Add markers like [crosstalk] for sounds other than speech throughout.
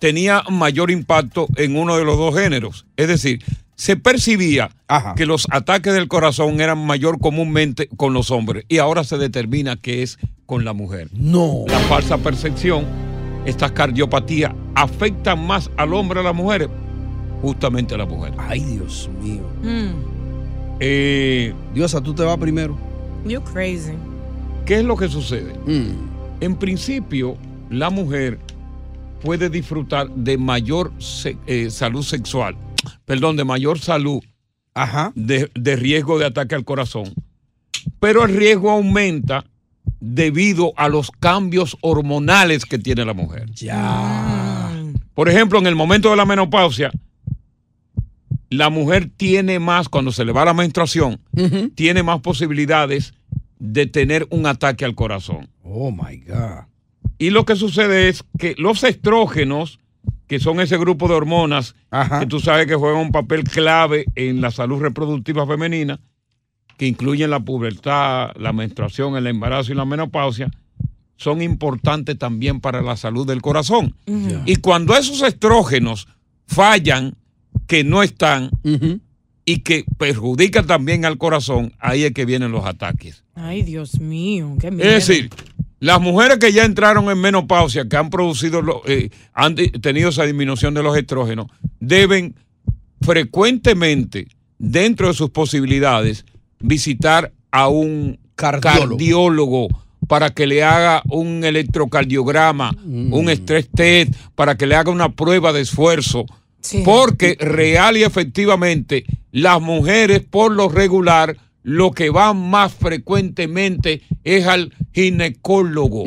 tenía mayor impacto en uno de los dos géneros. Es decir, se percibía Ajá. que los ataques del corazón eran mayor comúnmente con los hombres y ahora se determina que es con la mujer. No. La falsa percepción, estas cardiopatías afectan más al hombre a las mujeres, justamente a la mujer. Ay, Dios mío. Eh, Diosa, tú te vas primero. You crazy. ¿Qué es lo que sucede? Mm. En principio, la mujer puede disfrutar de mayor se- eh, salud sexual, perdón, de mayor salud Ajá. de, de riesgo de ataque al corazón, pero el riesgo aumenta debido a los cambios hormonales que tiene la mujer. Ya. Por ejemplo, en el momento de la menopausia, la mujer tiene más, cuando se le va la menstruación, tiene más posibilidades de tener un ataque al corazón. Oh, my God. Y lo que sucede es que los estrógenos, que son ese grupo de hormonas Ajá. que tú sabes que juegan un papel clave en la salud reproductiva femenina, que incluyen la pubertad, la menstruación, el embarazo y la menopausia, son importantes también para la salud del corazón. Y cuando esos estrógenos fallan, que no están y que perjudican también al corazón, ahí es que vienen los ataques. Ay, Dios mío, qué miedo. Es decir, las mujeres que ya entraron en menopausia, que han producido, lo- eh, han tenido esa disminución de los estrógenos, deben frecuentemente, dentro de sus posibilidades, visitar a un Cardiólogo. cardiólogo para que le haga un electrocardiograma, un estrés test, para que le haga una prueba de esfuerzo. Sí. Porque real y efectivamente las mujeres por lo regular lo que van más frecuentemente es al ginecólogo,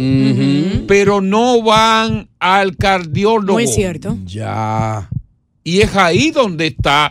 pero no van al cardiólogo. Muy cierto. Ya. Y es ahí donde está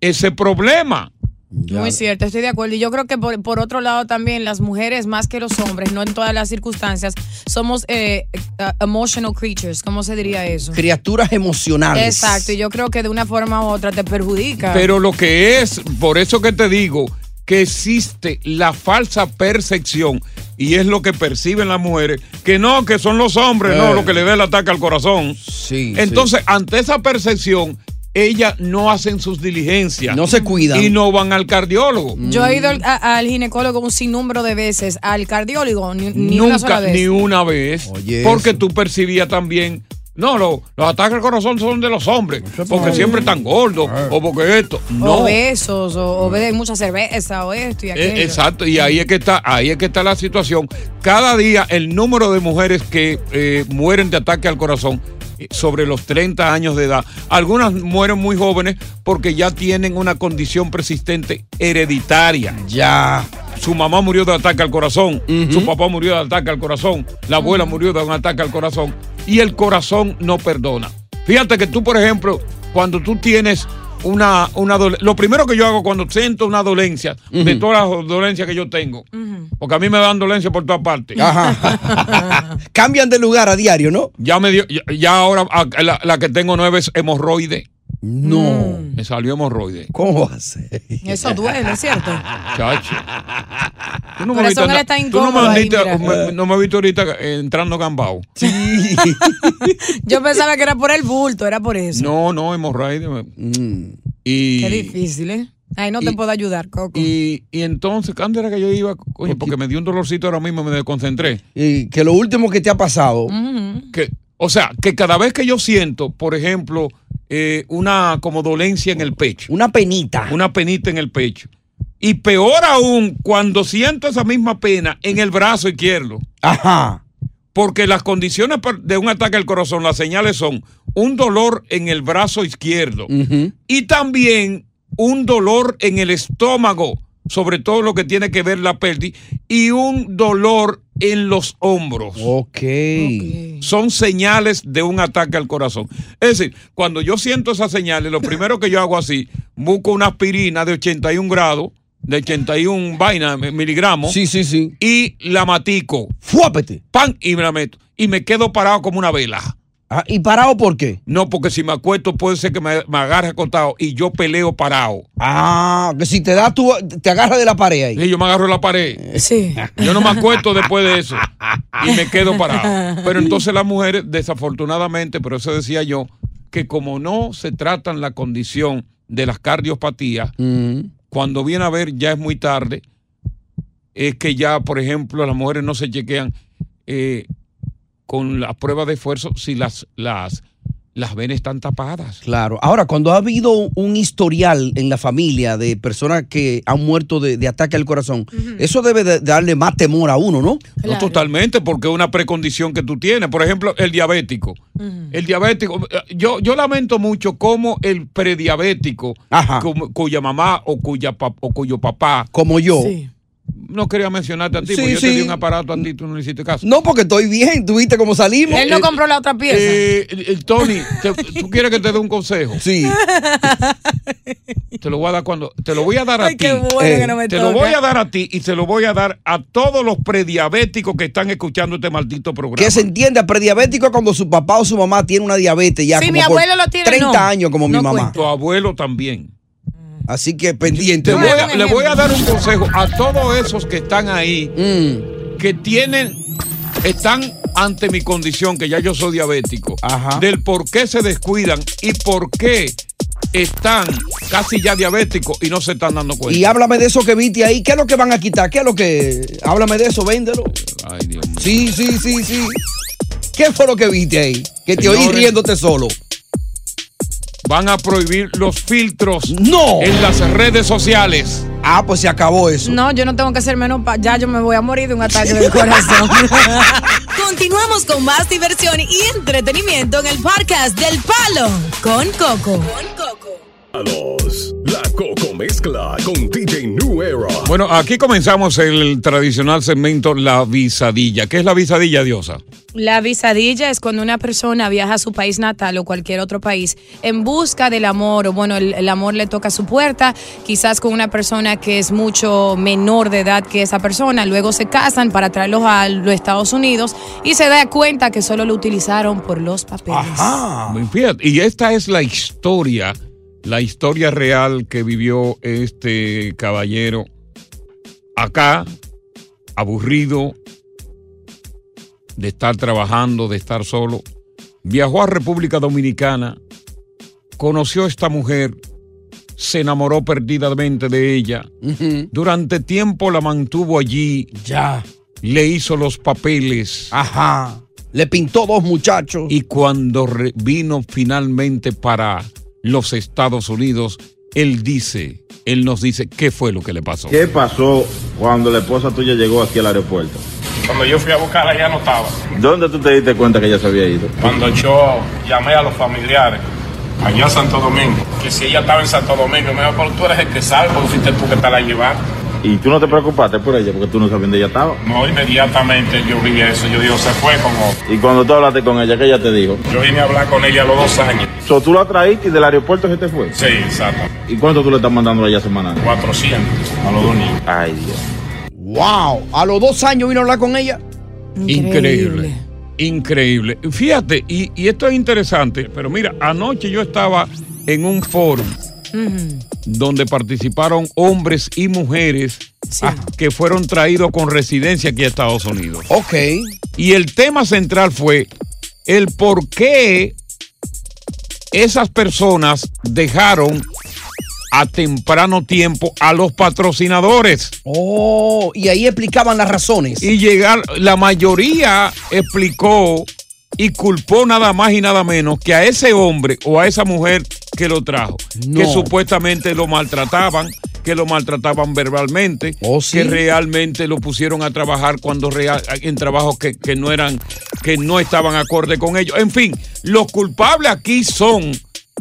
ese problema. Ya. Muy cierto, estoy de acuerdo. Y yo creo que por, por otro lado también las mujeres, más que los hombres, no en todas las circunstancias, somos eh, eh, emotional creatures, ¿cómo se diría eso? Criaturas emocionales. Exacto, y yo creo que de una forma u otra te perjudica. Pero lo que es, por eso que te digo, que existe la falsa percepción, y es lo que perciben las mujeres, que no, que son los hombres, no, Eh. lo que le da el ataque al corazón. Sí. Entonces, ante esa percepción, ellas no hacen sus diligencias. no se cuidan. y no van al cardiólogo. yo he ido al, a- al ginecólogo un sinnúmero de veces, al cardiólogo, ni, ni una sola Nunca, vez. ni una vez. Oye, porque eso. tú percibías también. No, lo- los ataques al corazón son de los hombres, porque siempre están gordos, o porque esto. No. Obesos, o, o beben mucha cerveza, o esto y Eh, aquello. exacto, y ahí es que está, ahí es que está la situación. Cada día el número de mujeres que eh, mueren de ataque al corazón eh, sobre los 30 años de edad. Algunas mueren muy jóvenes porque ya tienen una condición persistente hereditaria. Ya. Su mamá murió de ataque al corazón, su papá murió de ataque al corazón, la abuela murió de un ataque al corazón y el corazón no perdona. Fíjate que tú, por ejemplo, cuando tú tienes una, una lo primero que yo hago cuando siento una dolencia, de todas las dolencias que yo tengo, porque a mí me dan dolencias por todas partes. Ajá. [laughs] Cambian de lugar a diario, ¿no? Ya me dio, ya, ya ahora ah, la, la que tengo nueve es hemorroide. No. Me salió hemorroide. ¿Cómo va a ser? Eso duele, ¿cierto? Chacho. Tú no Por me eso viste está tú no me ahí, viste- mira. me- no me viste ahorita entrando gambao. Sí. [laughs] Yo pensaba que era por el bulto, era por eso. No, no, hemorroide. Mm. Y, Qué difícil, ¿eh? Ahí no te y- puedo ayudar, Coco. y, y entonces, ¿cuándo era que yo iba? Coño, porque me dio un dolorcito ahora mismo, me desconcentré. Y que lo último que te ha pasado. Que, o sea, que cada vez que yo siento, por ejemplo, eh, una como dolencia en el pecho, Una penita. una penita en el pecho, y peor aún, cuando siento esa misma pena en el brazo izquierdo, Ajá. porque las condiciones de un ataque al corazón, las señales son un dolor en el brazo izquierdo y también un dolor en el estómago, sobre todo lo que tiene que ver la pérdida, y un dolor en los hombros. Ok. Son señales de un ataque al corazón. Es decir, cuando yo siento esas señales, lo primero que yo hago así, busco una aspirina de 81 grados, de 81 vaina, miligramos, Sí, sí, sí. y la matico, Fuápete. pan, y me la meto. Y me quedo parado como una vela. Ah, ¿Y parado por qué? No, porque si me acuesto puede ser que me, me agarre acostado y yo peleo parado. Ah, que si te da tú, te agarras de la pared ahí. Y yo me agarro la pared. Sí. Yo no me acuesto después de eso y me quedo parado. Pero entonces las mujeres, desafortunadamente, pero eso decía yo, que como no se tratan la condición de las cardiopatías, Mm. cuando viene a ver ya es muy tarde, es que ya, por ejemplo, las mujeres no se chequean eh, con las pruebas de esfuerzo si las, las, las venas están tapadas. Claro. Ahora, cuando ha habido un historial en la familia de personas que han muerto de, de ataque al corazón, eso debe de darle más temor a uno, ¿no? No totalmente, porque es una precondición que tú tienes. Por ejemplo, el diabético. El diabético, yo, yo lamento mucho cómo el prediabético, cu- cuya mamá o, cuya o cuyo papá, Como yo. Sí. No quería mencionarte a ti, Sí, porque yo sí. te di un aparato a ti, tú no le hiciste caso. No, porque estoy bien. ¿Tú viste cómo salimos? Él no compró la otra pieza. Eh, Tony, te- ¿tú quieres que te dé un consejo? Sí. Te lo voy a dar cuando, te lo voy a dar a Ay, ti. qué bueno Eh, que no me Te lo voy a dar a ti y se lo voy a dar a todos los prediabéticos que están escuchando este maldito programa. Que se entienda, prediabético es cuando su papá o su mamá tiene una diabetes ya Sí, como mi por abuelo lo tiene, 30 no. años como mi mamá. cuenta. Tu abuelo también. Así que pendiente. Te voy voy a a- dar un le voy a dar un consejo a todos esos que están ahí, Mm, que tienen, están ante mi condición, que ya yo soy diabético, Ajá. del por qué se descuidan y por qué están casi ya diabéticos y no se están dando cuenta. Y háblame de eso que viste ahí. ¿Qué es lo que van a quitar? ¿Qué es lo que.? Háblame de eso, véndelo. Ay, Dios mío. Sí, sí, sí, sí. ¿Qué fue lo que viste ahí? Que te oí riéndote solo. Van a prohibir los filtros No. en las redes sociales. Ah, pues se acabó eso. No, yo no tengo que hacer menos. pa- ya yo me voy a morir de un ataque del corazón. [laughs] Continuamos con más diversión y entretenimiento en el podcast del Palo con Coco. Palos, la Coco Mezcla con. Bueno, aquí comenzamos el tradicional segmento La Visadilla. ¿Qué es la Visadilla, Diosa? La visadilla es cuando una persona viaja a su país natal o cualquier otro país en busca del amor, o bueno, el, el amor le toca a su puerta, quizás con una persona que es mucho menor de edad que esa persona, luego se casan para traerlos a los Estados Unidos y se da cuenta que solo lo utilizaron por los papeles. Ajá. Fíjate, y esta es la historia, la historia real que vivió este caballero acá, aburrido de estar trabajando, de estar solo. Viajó a República Dominicana, conoció a esta mujer, se enamoró perdidamente de ella. Durante tiempo la mantuvo allí, Ya. le hizo los papeles. Ajá. Le pintó dos muchachos. Y cuando vino finalmente para los Estados Unidos, él dice, él nos dice qué fue lo que le pasó. ¿Qué pasó cuando la esposa tuya llegó aquí al aeropuerto? Cuando yo fui a buscarla ya no estaba. ¿Dónde tú te diste cuenta que ella se había ido? Cuando yo llamé a los familiares allá a Santo Domingo, que si ella estaba en Santo Domingo, me dijo, pero tú eres el que sabe, porque fuiste tú que te la llevaste. Y tú no te preocupaste por ella porque tú no sabías dónde ella estaba. No, inmediatamente yo vi eso, yo digo, se fue como... Y cuando tú hablaste con ella, ¿qué ella te dijo? Yo vine a hablar con ella a los dos años. So, tú la traíste y del aeropuerto se te fue. Sí, exacto. ¿Y cuánto tú le estás mandando a ella semanal? 400 a los dos niños. Ay, Dios. Wow. A los dos años vino a hablar con ella. Increíble. Increíble. Fíjate, y, y esto es interesante, pero mira, anoche yo estaba en un foro donde participaron hombres y mujeres ah, que fueron traídos con residencia aquí a Estados Unidos. Ok. Y el tema central fue el por qué esas personas dejaron a temprano tiempo a los patrocinadores. Oh, y ahí explicaban las razones. Y llegar, la mayoría explicó y culpó nada más y nada menos que a ese hombre o a esa mujer que lo trajo, No. que supuestamente lo maltrataban, que lo maltrataban verbalmente, Oh, sí. que realmente lo pusieron a trabajar cuando real, en trabajos que, que no eran, que no estaban acorde con ellos. En fin, los culpables aquí son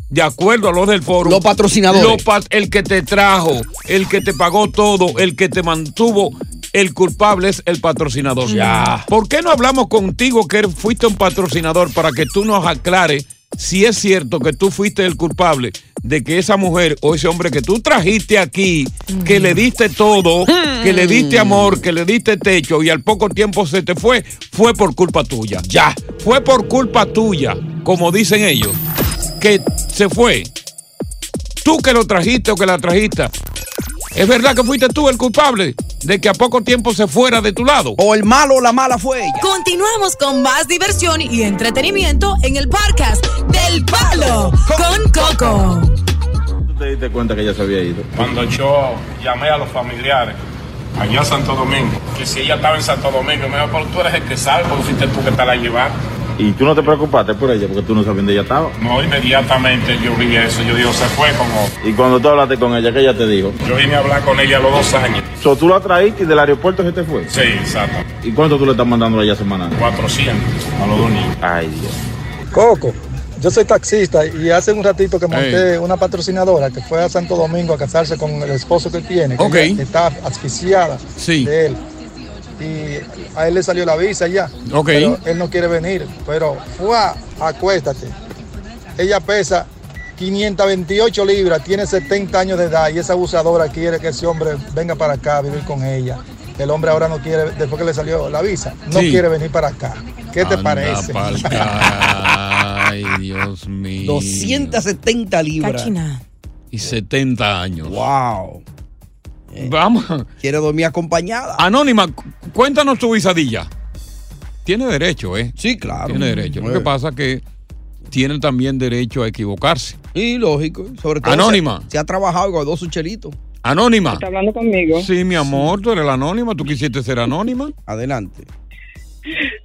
de acuerdo a los del foro. Los patrocinadores. los el que te trajo, el que te pagó todo, el que te mantuvo. El culpable es el patrocinador. Ya. ¿Por qué no hablamos contigo que fuiste un patrocinador para que tú nos aclares si es cierto que tú fuiste el culpable de que esa mujer o ese hombre que tú trajiste aquí, que le diste todo, que le diste amor, que le diste techo y al poco tiempo se te fue, fue por culpa tuya? Ya. Fue por culpa tuya, como dicen ellos, que se fue. Tú que lo trajiste o que la trajiste. ¿Es verdad que fuiste tú el culpable de que a poco tiempo se fuera de tu lado? O el malo o la mala fue ella. Continuamos con más diversión y entretenimiento en el podcast del Palo con Coco. ¿Tú te diste cuenta que ella se había ido? Cuando yo llamé a los familiares allá a Santo Domingo, que si ella estaba en Santo Domingo, me dijo, pero tú eres el que sabe, porque fuiste tú que te la llevaste. Y tú no te preocupaste por ella porque tú no sabías dónde ella estaba. No, inmediatamente yo vi eso, yo digo, se fue como... Y cuando tú hablaste con ella, ¿qué ella te dijo? Yo vine a hablar con ella a los dos años. So, tú la traíste y del aeropuerto se te fue. Sí, exacto. ¿Y cuánto tú le estás mandando a ella semanal? 400 a los dos niños. Ay, Dios. Coco, yo soy taxista y hace un ratito que monté una patrocinadora que fue a Santo Domingo a casarse con el esposo que tiene, que está asfixiada Sí. de él. Y a él le salió la visa ya. Ok. Pero él no quiere venir. Pero fue acuéstate. Ella pesa 528 libras, tiene 70 años de edad y esa abusadora quiere que ese hombre venga para acá a vivir con ella. El hombre ahora no quiere, después que le salió la visa, no Sí. quiere venir para acá. ¿Qué te parece? [laughs] Ay, Dios mío. 270 libras. Cachina. Y 70 años. Wow. Vamos. Quiere dormir acompañada. Anónima, cu- cuéntanos tu visadilla. Tiene derecho, ¿eh? Sí, claro. Tiene derecho. Lo que pasa es que tiene también derecho a equivocarse. Y lógico. Sobre todo. Anónima. Se, se ha trabajado y guardó su chelito. Anónima. ¿Está hablando conmigo? Sí, mi amor, tú eres la anónima. ¿Tú quisiste ser anónima? Adelante.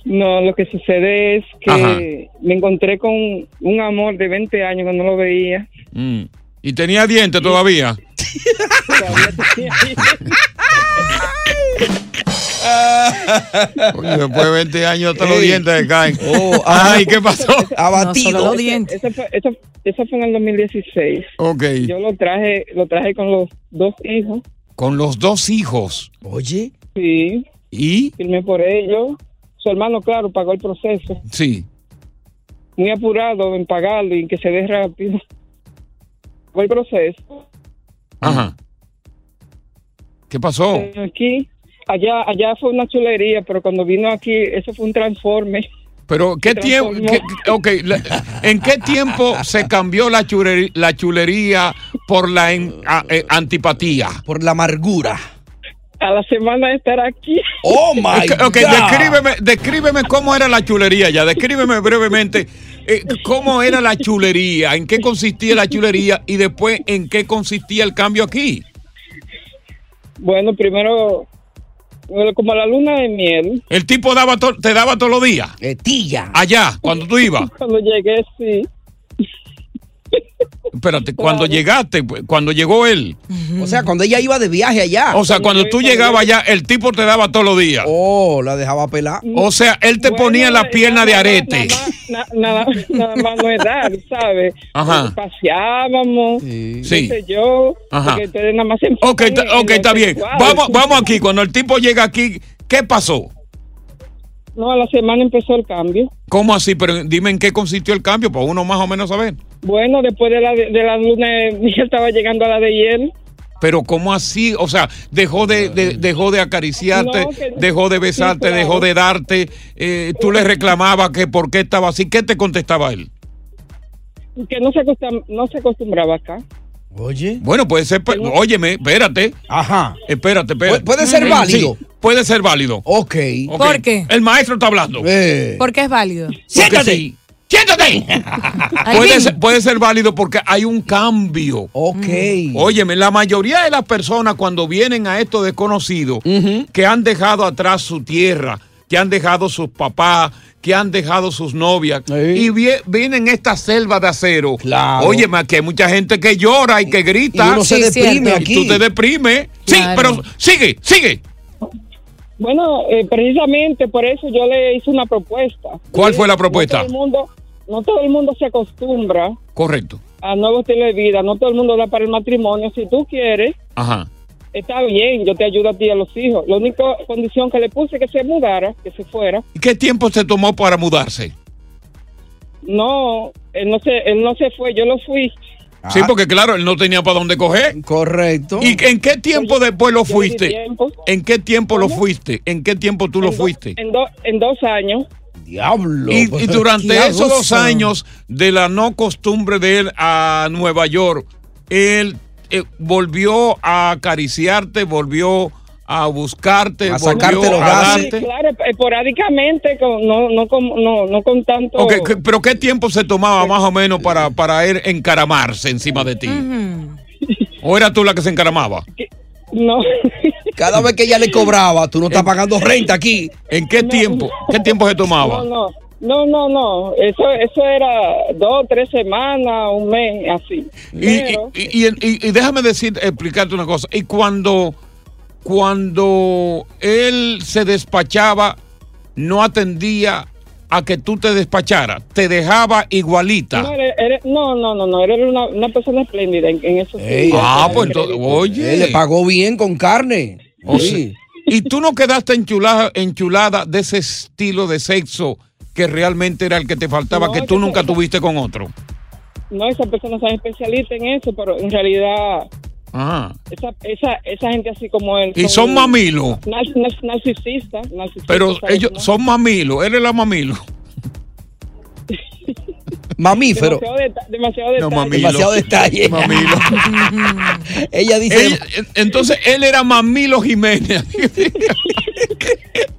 No, lo que sucede es que Ajá. me encontré con un amor de 20 años que no lo veía. Mm. ¿Y tenía dientes todavía? Todavía tenía- Oye, después de 20 años hasta los dientes se caen. Oh, Ay, ¿qué pasó? Abatido. No, solo los dientes. Eso fue, eso, eso fue en el 2016. Ok. Yo lo traje, lo traje con los dos hijos. Con los dos hijos. Oye. Sí, ¿Y? firmé por ellos. Su hermano, claro, pagó el proceso. Sí. Muy apurado en pagarlo y que se dé rápido. El proceso. Ajá. ¿Qué pasó? Eh, Aquí, allá, allá fue una chulería, pero cuando vino aquí, eso fue un transforme. Pero, ¿qué tiempo? transformó. ok, la- ¿en qué tiempo se cambió la, chulería, la chulería por la en- a- eh, antipatía? Por la amargura. A la semana de estar aquí. Oh my Ok, ok, God. descríbeme, descríbeme cómo era la chulería ya, descríbeme brevemente eh, cómo era la chulería, en qué consistía la chulería y después en qué consistía el cambio aquí. Bueno, primero, como la luna de miel, El tipo daba to- te daba todos los días, Eh, tilla. allá, cuando tú ibas. [laughs] cuando llegué, sí. Espérate, cuando llegaste, pues, cuando llegó él. O sea, cuando ella iba de viaje allá. O sea, cuando tú llegabas allá, el tipo te daba todos los días. Oh, la dejaba pelar. O sea, él te Bueno, ponía la pierna de nada más- arete. Nada, más- nada, nada más no es dar, [laughs] ¿sabes? Ajá. Paseábamos, Sí. Sí. yo, Ajá. porque ustedes nada más se Ok, está, ok, bien. Vamos, vamos aquí. Cuando el tipo llega aquí, ¿qué pasó? No, a la semana empezó el cambio. ¿Cómo así? Pero dime en qué consistió el cambio, para uno más o menos saber. Bueno, después de la, de, la luna [laughs] miel estaba llegando a la de hiel. Pero ¿cómo así? O sea, dejó de, de- dejó de acariciarte, No, que- dejó de besarte, Sí, claro. dejó de darte. eh, tú le reclamabas que por qué estaba así. ¿Qué te contestaba él? que no se, no se acostumbraba acá. Oye. Bueno, puede ser, pues, óyeme, espérate, Ajá. espérate, espérate. Pu- puede ser Sí, válido. puede ser válido. Ok. Ok. ¿Por qué? El maestro está hablando. Eh. ¿Por qué es válido? Siéntate. sí. ¡Siéntate! Ser, puede ser válido porque hay un cambio. Ok. Óyeme, la mayoría de las personas cuando vienen a esto desconocido, que han dejado atrás su tierra, que han dejado sus papás, que han dejado sus novias, Sí. y vie- vienen esta selva de acero. Claro. Óyeme, aquí hay mucha gente que llora y que Y grita. uno se Sí, deprime y tú te deprimes. Sí, pero sigue, sigue. Bueno, eh, precisamente por eso yo le hice una propuesta. ¿Cuál fue la No propuesta? todo el mundo, no todo el mundo se acostumbra Correcto. a nuevo estilo de vida. No todo el mundo da para el matrimonio. Si tú quieres, Ajá. Está bien, yo te ayudo a ti y a los hijos. La única condición que le puse es que se mudara, que se fuera. ¿Y qué tiempo se tomó para mudarse? No, él no se, él no se fue, yo lo fui. Sí, porque claro, él no tenía para dónde coger. Correcto. ¿Y en qué tiempo después lo fuiste? tiempo. ¿En qué tiempo lo fuiste? ¿En qué tiempo tú lo fuiste? En, do- en dos años. Diablo. Y, y durante [laughs] esos dos años de la no costumbre de él a Nueva York, él eh, volvió a acariciarte, volvió a buscarte, A volvió sacarte los a gases. Claro, esporádicamente, con- no, no, con, no, no con tanto. Ok, ¿qué- pero ¿qué tiempo se tomaba más o menos para, para él encaramarse encima de ti? ¿O era tú la que se encaramaba? No. Cada vez que ella le cobraba, tú no estás pagando renta aquí. ¿En qué tiempo? ¿Qué tiempo se tomaba? No, no, no, no, no. Eso, eso era dos, tres semanas, un mes, así. Y, Pero, y- y- y- y déjame decir, explicarte una cosa. Y cuando, cuando él se despachaba, no atendía a que tú te despacharas, te dejaba igualita. no, no, no, no, no, era una, una persona espléndida en, en eso. Ey, ah, pues entonces, oye. Él le pagó bien con carne. O Sí. sea, y tú no quedaste enchulada, enchulada de ese estilo de sexo que realmente era el que te faltaba, No, que tú que nunca tuviste con otro. No, esas personas son especialistas en eso, pero en realidad, Ah. esa, esa, esa gente así como él. Y son mamilos. nar- nar- narcisistas. narcisistas, Pero ¿sabes ellos son mamilos. Él es la mamilo. [laughs] Mamífero. Demasiado, deta- demasiado detalle. No, mamilo. Demasiado detalle. Mamilo. [laughs] Ella dice. Entonces él era Mamilo Jiménez. [laughs]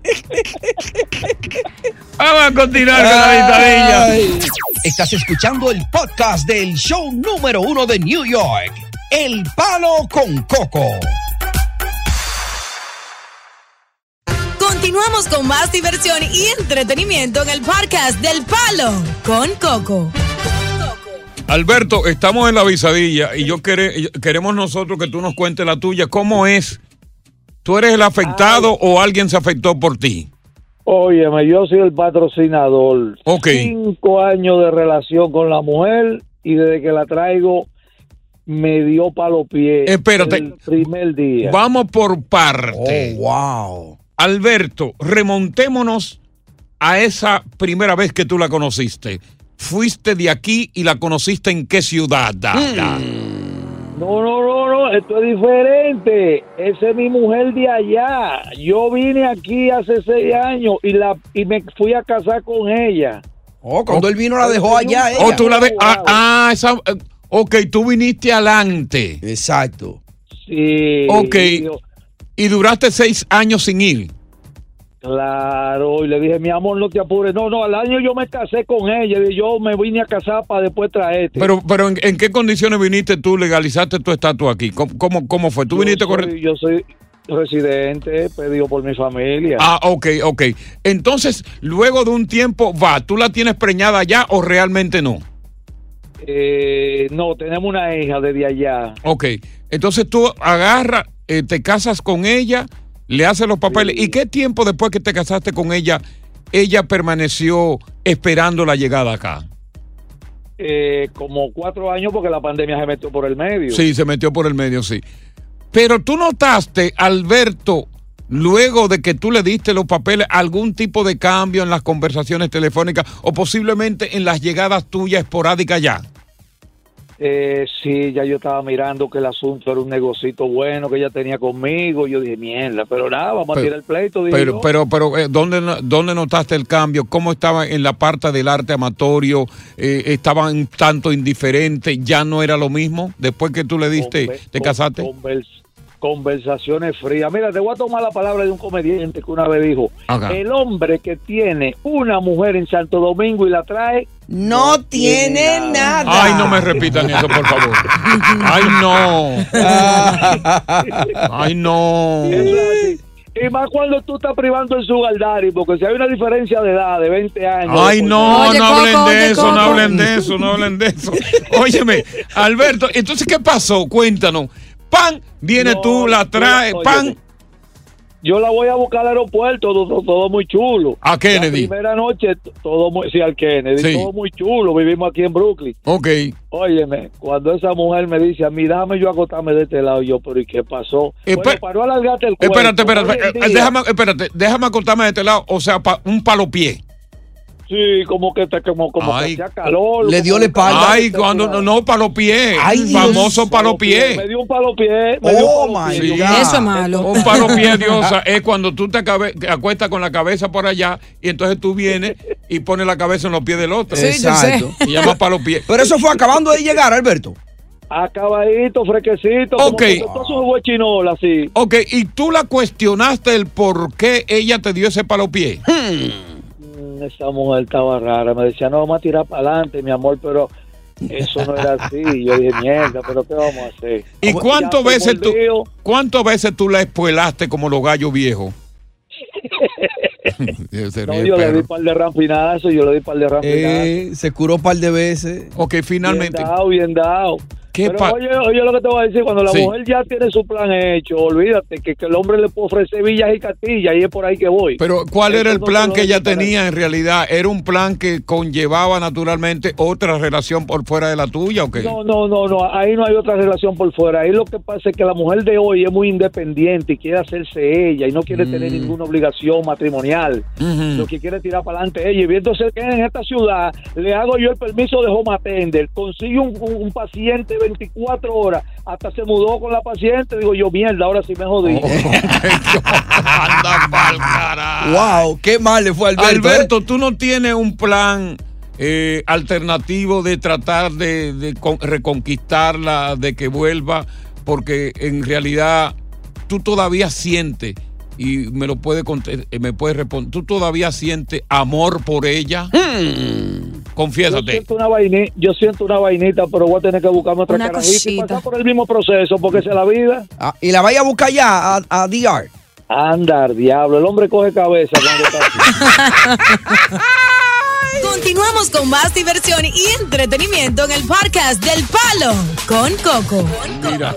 [laughs] Vamos a continuar con la vitadilla. Ay. Estás escuchando el podcast del show número uno de New York. El Palo con Coco. Continuamos con más diversión y entretenimiento en el podcast del Palo con Coco. Alberto, estamos en la visadilla y yo quere- queremos nosotros que tú nos cuentes la tuya. ¿Cómo es? ¿Tú eres el afectado o alguien se afectó por ti? Óyeme, yo soy el patrocinador. Ok. Cinco años de relación con la mujer y desde que la traigo me dio palo pie. Espérate. El primer día. Vamos por parte. Oh, wow. Alberto, remontémonos a esa primera vez que tú la conociste. Fuiste de aquí y la conociste en qué ciudad. Da, da. No, no, no, no, esto es diferente. Esa es mi mujer de allá. Yo vine aquí hace seis años y la y me fui a casar con ella. Oh, cuando él vino la dejó allá. Oh, tú la de. Ah, ah, esa. eh, Ok, tú viniste adelante. Exacto. Sí. Ok. yo- Y duraste seis años sin ir. Claro, y le dije, mi amor, no te apures. No, no, al año yo me casé con ella y yo me vine a casar para después traerte. Pero, pero ¿en, en qué condiciones viniste tú? ¿Legalizaste tu estatus aquí? ¿Cómo, cómo, cómo fue? ¿Tú yo viniste soy, con... Yo soy residente, pedido por mi familia. Ah, ok, ok. Entonces, luego de un tiempo, va, ¿tú la tienes preñada ya o realmente no? Eh, no, tenemos una hija desde allá. Ok. Entonces tú agarras, eh, te casas con ella, le haces los papeles. ¿Y qué tiempo después que te casaste con ella, ella permaneció esperando la llegada acá? Eh, como cuatro años porque la pandemia se metió por el medio. Sí, se metió por el medio, sí. Pero tú notaste, Alberto, luego de que tú le diste los papeles, algún tipo de cambio en las conversaciones telefónicas o posiblemente en las llegadas tuyas esporádicas ya. Eh, sí, ya yo estaba mirando que el asunto era un negocito bueno que ella tenía conmigo. Yo dije, mierda, pero nada, vamos a tirar el pleito. dije Pero, yo. pero, pero, eh, ¿dónde, ¿dónde notaste el cambio? ¿Cómo estaba en la parte del arte amatorio? Eh, ¿Estaban tanto indiferentes? ¿Ya no era lo mismo? Después que tú le diste, Conver- te casaste. convers- conversaciones frías. Mira, te voy a tomar la palabra de un comediante que una vez dijo, el hombre que tiene una mujer en Santo Domingo y la trae, No tiene nada. Ay, no me repitan [laughs] eso, por favor. Ay, no. Ay, no. Eso es así. Y más cuando tú estás privando el sugar daddy, porque si hay una diferencia de edad de 20 años. Ay, pues, no, Oye, no hablen Coco, de oye, eso, no Coco. hablen de eso, no hablen de eso. Óyeme, Alberto, entonces, ¿qué pasó? Cuéntanos. Pan, viene No, tú, la traes, oye, pan. yo la voy a buscar al aeropuerto, todo, todo muy chulo. A Kennedy. La primera noche, todo muy, sí, al Kennedy, Sí. todo muy chulo, vivimos aquí en Brooklyn. Ok. Óyeme, cuando esa mujer me dice a mí, déjame yo acostarme de este lado, yo, pero ¿y qué pasó? Espe- Bueno, para no alargarte el cuento. Espérate, espérate, espérate, día- déjame, espérate, déjame acostarme de este lado, o sea, pa- un palo pie. Sí, como que, te- como, como Ay. que hacía calor. Le dio la que- espalda. Ay, cuando no, no palo pie, Ay, Dios. famoso palo pie. Me dio un palo pie. Me dio Oh, un palo my pie. God. Eso es malo. Un palo pie, [laughs] diosa, es cuando tú te acabe- te acuestas con la cabeza por allá y entonces tú vienes y pones la cabeza en los pies del otro. Sí. Exacto. Se llama palo pie. Pero eso fue acabando de llegar, Alberto. Acabadito, fresquecito. Ok. Como todo su huechinola, así. Ok, y tú la cuestionaste el por qué ella te dio ese palo pie. Mm, Esa mujer estaba rara. Me decía, no, vamos a tirar para adelante, mi amor, pero eso no era así. Yo dije, mierda, pero ¿qué vamos a hacer? ¿Y cuántas veces tú, cuántas veces tú la espuelaste como los gallos viejos? [laughs] No, yo le di par de rampinazos, yo le di par de rampinazos. Eh, se curó un par de veces. Ok, finalmente. Bien dado, bien dado. ¿Qué Pero oye, oye lo que te voy a decir, cuando la Sí. mujer ya tiene su plan hecho, olvídate que, que el hombre le puede ofrecer villas y castillas y es por ahí que voy. Pero ¿cuál era el Eso plan que ella tenía en realidad? ¿Era un plan que conllevaba naturalmente otra relación por fuera de la tuya o qué? No, no, no, no, ahí no hay otra relación por fuera. Ahí lo que pasa es que la mujer de hoy es muy independiente y quiere hacerse ella y no quiere tener ninguna obligación matrimonial. Lo que quiere tirar para adelante ella. Y viéndose que en esta ciudad le hago yo el permiso de home attender, consigue un, un- un paciente 24 horas, hasta se mudó con la paciente. Digo yo, mierda, ahora sí me jodí. [laughs] Anda pa'l carajo. Wow, qué mal le fue a Alberto. ¿eh? Alberto, tú no tienes un plan eh, alternativo de tratar de, de con- reconquistarla, de que vuelva, porque en realidad tú todavía sientes y me lo puede eh, me puede responder, tú todavía sientes amor por ella. Yo Confiésate. siento, una vainita, yo siento una vainita, pero voy a tener que buscarme otra Una carajita y pasar por el mismo proceso, porque es la vida. Ah, y la vaya a buscar ya a, a DR. Andar, diablo, el hombre coge cabeza cuando está así. [laughs] Continuamos con más diversión y entretenimiento en el podcast del Palo con Coco. Mira,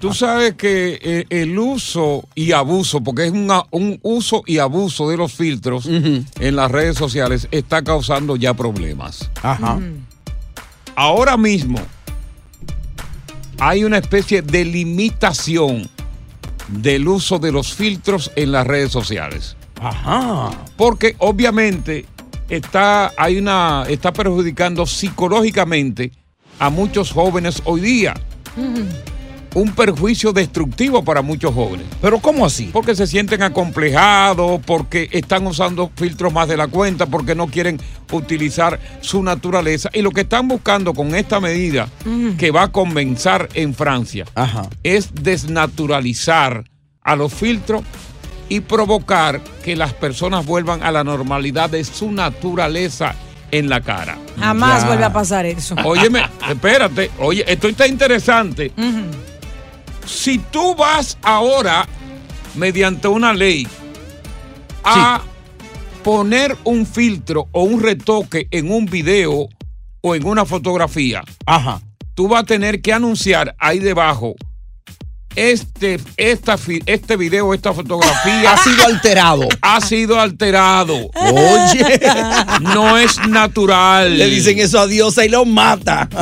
tú sabes que eh, el uso y abuso, porque es una- un uso y abuso de los filtros en las redes sociales, está causando ya problemas. Ajá. Ahora mismo hay una especie de limitación del uso de los filtros en las redes sociales. Ajá. Porque obviamente está, hay una, está perjudicando psicológicamente a muchos jóvenes hoy día. Un perjuicio destructivo para muchos jóvenes. Pero ¿cómo así? Porque se sienten acomplejados, porque están usando filtros más de la cuenta, porque no quieren utilizar su naturaleza. Y lo que están buscando con esta medida que va a comenzar en Francia Ajá. es desnaturalizar a los filtros y provocar que las personas vuelvan a la normalidad de su naturaleza en la cara. Jamás Ya. vuelve a pasar eso. [laughs] Óyeme, espérate, oye, esto está interesante. Si tú vas ahora, mediante una ley, a poner un filtro o un retoque en un video o en una fotografía, Ajá. tú vas a tener que anunciar ahí debajo. Este, esta, este video, esta fotografía [laughs] Ha sido alterado. ha sido alterado. Oye. No es natural. Le dicen eso a Dios y lo mata. [laughs]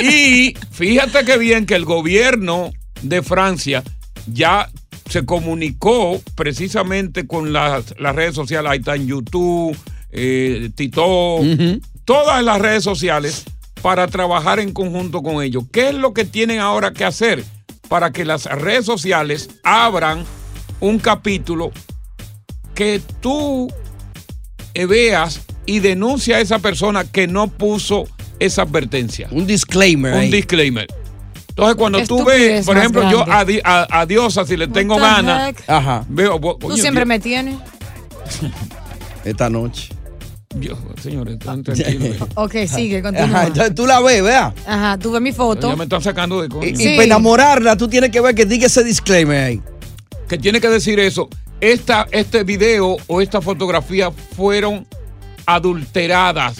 Y fíjate que bien que el gobierno de Francia ya se comunicó precisamente con las, las redes sociales. Ahí está en YouTube, eh, TikTok, todas las redes sociales para trabajar en conjunto con ellos. ¿Qué es lo que tienen ahora que hacer para que las redes sociales abran un capítulo que tú eh, veas y denuncia a esa persona que no puso esa advertencia? Un disclaimer. un ahí. disclaimer. Entonces, cuando tú ves, por ejemplo, yo a. Di- a- a Diosa, si le tengo What ganas, veo. Tú oye, siempre Dios- me tienes. Esta noche. Dios, señores, están [laughs] tranquilos. Ok, sigue, Ajá. continúa. Entonces tú la ves, vea. Ajá, tú ves mi foto. ya me están sacando de coño. Y, y Sí. para enamorarla, tú tienes que ver que diga ese disclaimer ahí. Que tiene que decir eso. Esta, este video o esta fotografía fueron adulteradas.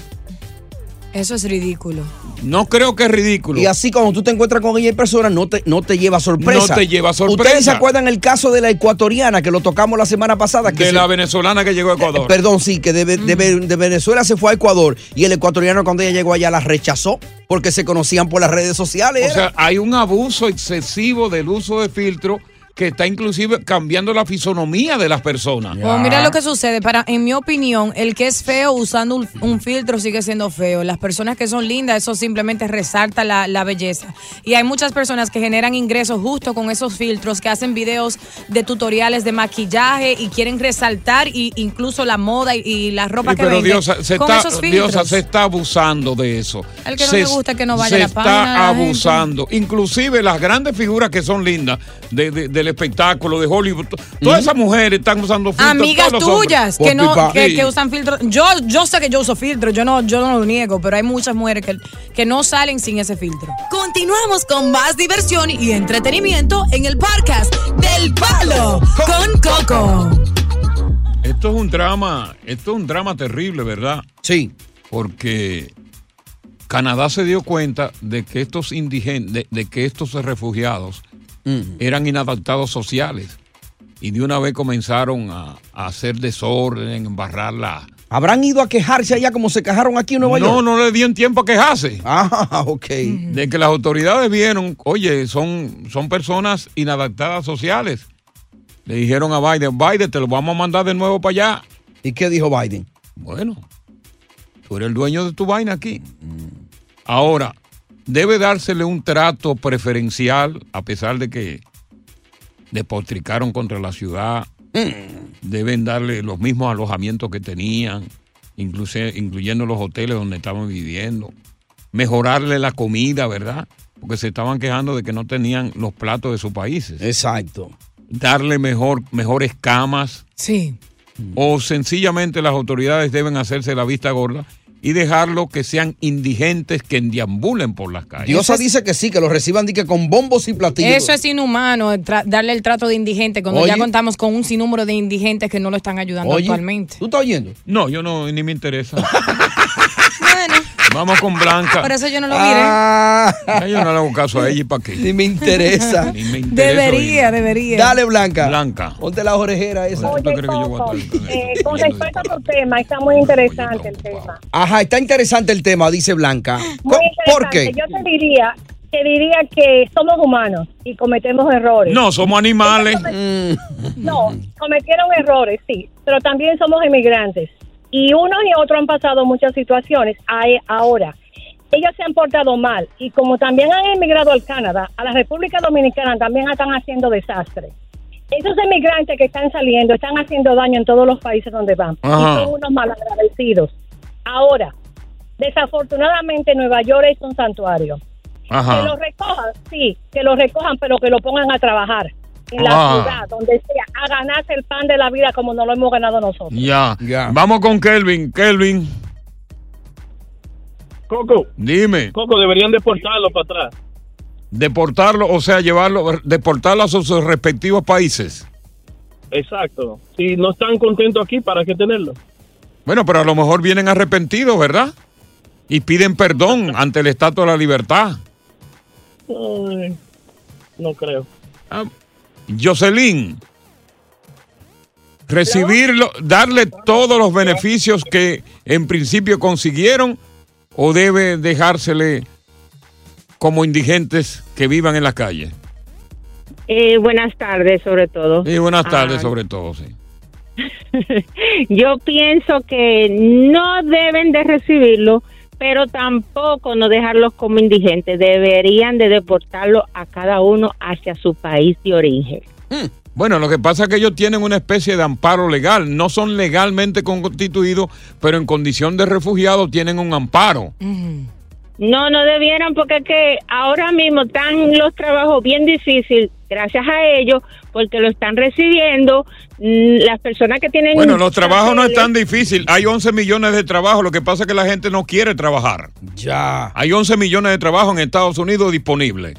Eso es ridículo. No creo que es ridículo. Y así cuando tú te encuentras con ella en persona, no te, no te lleva sorpresa. No te lleva sorpresa. ¿Ustedes se acuerdan el caso de la ecuatoriana que lo tocamos la semana pasada? Que de se- la venezolana que llegó a Ecuador. Eh, Perdón, sí, que de, de- de Venezuela se fue a Ecuador y el ecuatoriano cuando ella llegó allá la rechazó porque se conocían por las redes sociales. O era. sea, hay un abuso excesivo del uso de filtro que está inclusive cambiando la fisonomía de las personas. Pues mira lo que sucede. Para, en mi opinión, el que es feo usando un, un filtro sigue siendo feo. Las personas que son lindas, eso simplemente resalta la, la belleza. Y hay muchas personas que generan ingresos justo con esos filtros, que hacen videos de tutoriales de maquillaje y quieren resaltar y, incluso la moda y, y la ropa Sí, que pero venden Diosa se, con está, esos filtros. Diosa se está abusando de eso. El que no se, le gusta que no vaya se a la de está abusando. Inclusive las grandes figuras que son lindas de- de- del espectáculo, de Hollywood. to- Todas esas mujeres están usando filtros. Amigas tuyas que no que, Sí. que usan filtros. Yo, yo sé que yo uso filtros, yo no, yo no lo niego, pero hay muchas mujeres que, que no salen sin ese filtro. Continuamos con más diversión y entretenimiento en el podcast del Palo con Coco. Esto es un drama, esto es un drama terrible, ¿verdad? Sí. Porque Canadá se dio cuenta de que estos indigentes, de, de que estos refugiados eran inadaptados sociales. Y de una vez comenzaron a, a hacer desorden, embarrar la. ¿Habrán ido a quejarse allá como se quejaron aquí en Nueva No, York? no le dieron tiempo a quejarse. Ah, [laughs] ok. De que las autoridades vieron, oye, son, son personas inadaptadas sociales. Le dijeron a Biden, Biden, te lo vamos a mandar de nuevo para allá. ¿Y qué dijo Biden? Bueno, tú eres el dueño de tu vaina aquí. Ahora, debe dársele un trato preferencial, a pesar de que despotricaron contra la ciudad. Deben darle los mismos alojamientos que tenían, incluso, incluyendo los hoteles donde estaban viviendo. Mejorarle la comida, ¿verdad? Porque se estaban quejando de que no tenían los platos de sus países. Exacto. Darle mejor, mejores camas. Sí. O sencillamente las autoridades deben hacerse la vista gorda y dejarlo que sean indigentes que deambulen por las calles. Diosa dice que sí, que lo reciban que con bombos y platillos. Eso es inhumano, tra- darle el trato de indigente cuando Oye. ya contamos con un sinnúmero de indigentes que no lo están ayudando Oye. actualmente. ¿Tú estás oyendo? No, yo no, ni me interesa. [laughs] Vamos con Blanca. Por eso yo no lo Ah. Ya yo no le hago caso a ella y para qué. Ni me interesa. [laughs] Ni me interesa. Debería, debería. Dale, Blanca. Blanca. Ponte la orejera esa. Oye, Coco, eh, con respecto a tu tema, está muy interesante el tema. Ajá, está interesante el tema, dice Blanca. Muy ¿Por qué? Yo te diría, te diría que somos humanos y cometemos errores. No, somos animales. No, cometieron errores, sí, pero también somos inmigrantes. Y unos y otros han pasado muchas situaciones. Ahora, ellos se han portado mal y como también han emigrado al Canadá, a la República Dominicana también están haciendo desastre. Esos emigrantes que están saliendo están haciendo daño en todos los países donde van. Ajá. Y son unos malagradecidos. Ahora, desafortunadamente Nueva York es un santuario. Que Ajá. lo recojan, sí, que lo recojan, pero que lo pongan a trabajar en la Ah. ciudad, donde sea, a ganarse el pan de la vida como no lo hemos ganado nosotros. Ya. Vamos con Kelvin. Kelvin, Coco, dime. Coco, deberían deportarlo para atrás. Deportarlo, o sea, llevarlo, deportarlo a sus sus respectivos países. Exacto. Si no están contentos aquí, ¿para qué tenerlo? Bueno, pero a lo mejor vienen arrepentidos, ¿verdad? Y piden perdón [laughs] ante el Estatua de la Libertad. Ay, no creo. Ah, Jocelyn, recibirlo, darle todos los beneficios que en principio consiguieron o debe dejársele como indigentes que vivan en la calle. Eh, buenas tardes, sobre todo. Y buenas tardes, Ah, sobre todo, sí. [laughs] Yo pienso que no deben de recibirlo, pero tampoco no dejarlos como indigentes. Deberían de deportarlo a cada uno hacia su país de origen. Bueno, lo que pasa es que ellos tienen una especie de amparo legal. No son legalmente constituidos, pero en condición de refugiados tienen un amparo. No, no debieran porque es que ahora mismo están los trabajos bien difíciles gracias a ellos porque lo están recibiendo mm, las personas que tienen... Bueno, los trabajos no es tan difícil. Hay 11 millones de trabajos. Lo que pasa es que la gente no quiere trabajar. Ya. Hay 11 millones de trabajos en Estados Unidos disponibles.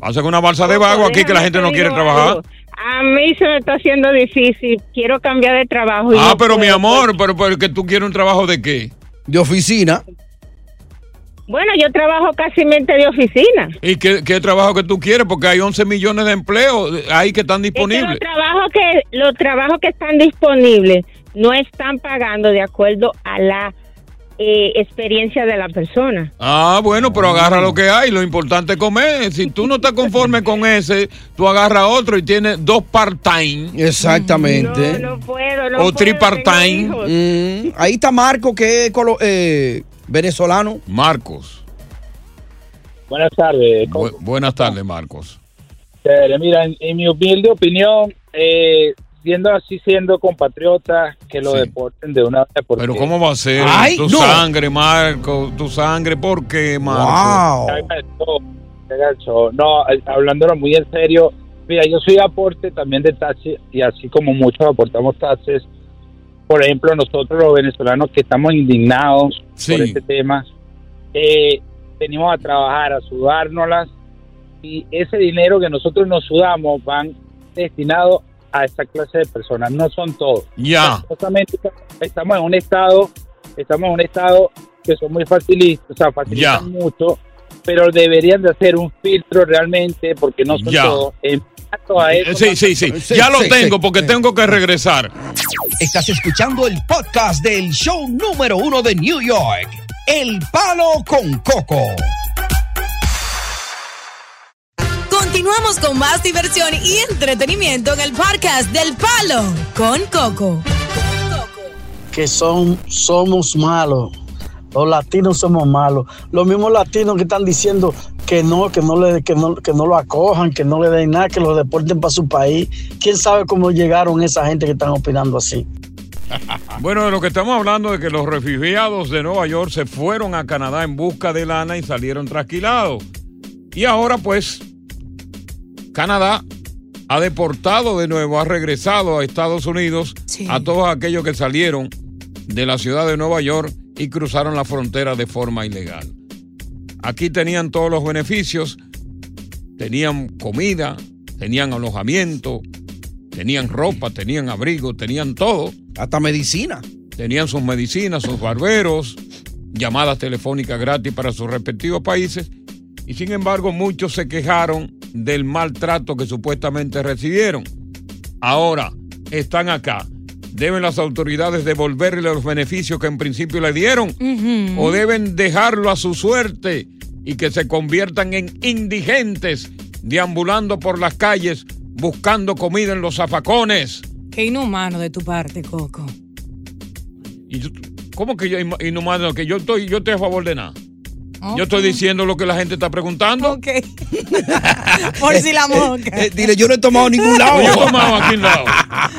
Hacen una balsa de vago aquí que la gente no quiere trabajar. A mí se me está haciendo difícil. Quiero cambiar de trabajo. y Ah, no pero mi amor, pero, pero que tú quieres un trabajo de qué? De oficina. Bueno, yo trabajo casi mente de oficina. ¿Y qué, qué trabajo que tú quieres? Porque hay 11 millones de empleos ahí que están Es que disponibles. los trabajos que los trabajos que están disponibles no están pagando de acuerdo a la eh, experiencia de la persona. Ah, bueno, pero agarra lo que hay. Lo importante es comer. Si tú no estás conforme con ese, tú agarras otro y tienes dos part-time. Exactamente. No puedo, o tri-part-time. Mm, ahí está Marco, que es colo- eh, venezolano. Marcos. Buenas tardes. Bu- buenas tardes, Marcos. Mira, en, en mi humilde opinión, eh, siendo así, siendo compatriotas, que lo deporten de una vez. Porque Pero ¿cómo va a ser? Ay, tu no. sangre, Marco, tu sangre. ¿Por qué, Marco? Show. No, hablándolo muy en serio, mira, yo soy aporte también de taxi y así como muchos aportamos taxes, por ejemplo, nosotros los venezolanos que estamos indignados por este tema, eh, venimos a trabajar, a sudárnoslas y ese dinero que nosotros nos sudamos van destinados a esta clase de personas, no son todos. Ya. Justamente estamos en un estado, estamos en un estado que son muy facilitistas, o sea, facilitan mucho, pero deberían de hacer un filtro realmente porque no son Ya. todos. En a eso, Sí, sí, sí. Ya lo tengo porque tengo que regresar. Estás escuchando el podcast del show número uno de New York, El Palo con Coco. Continuamos con más diversión y entretenimiento en el podcast del Palo con Coco. que son somos malos. Los latinos somos malos. Los mismos latinos que están diciendo que no, que no le, que no, que no lo acojan, que no le den nada, que lo deporten para su país. ¿Quién sabe cómo llegaron esa gente que están opinando así? [laughs] Bueno, de lo que estamos hablando es que los refugiados de Nueva York se fueron a Canadá en busca de lana y salieron trasquilados. Y ahora pues Canadá ha deportado de nuevo, ha regresado a Estados Unidos a todos aquellos que salieron de la ciudad de Nueva York y cruzaron la frontera de forma ilegal. Aquí tenían todos los beneficios, tenían comida, tenían alojamiento, tenían ropa, tenían abrigo, tenían todo. Hasta medicina. Tenían sus medicinas, sus barberos, llamadas telefónicas gratis para sus respectivos países. Y sin embargo, muchos se quejaron del maltrato que supuestamente recibieron. Ahora están acá. ¿Deben las autoridades devolverle los beneficios que en principio le dieron? ¿O deben dejarlo a su suerte y que se conviertan en indigentes, deambulando por las calles buscando comida en los zafacones? Qué inhumano de tu parte, Coco. Y yo- ¿Cómo que yo inhumano? Que yo estoy, yo estoy a favor de nada. Yo estoy diciendo lo que la gente está preguntando. Ok. [laughs] Por si la [laughs] moca. Eh, dile, yo no he tomado ningún lado. Yo he tomado aquí en lado.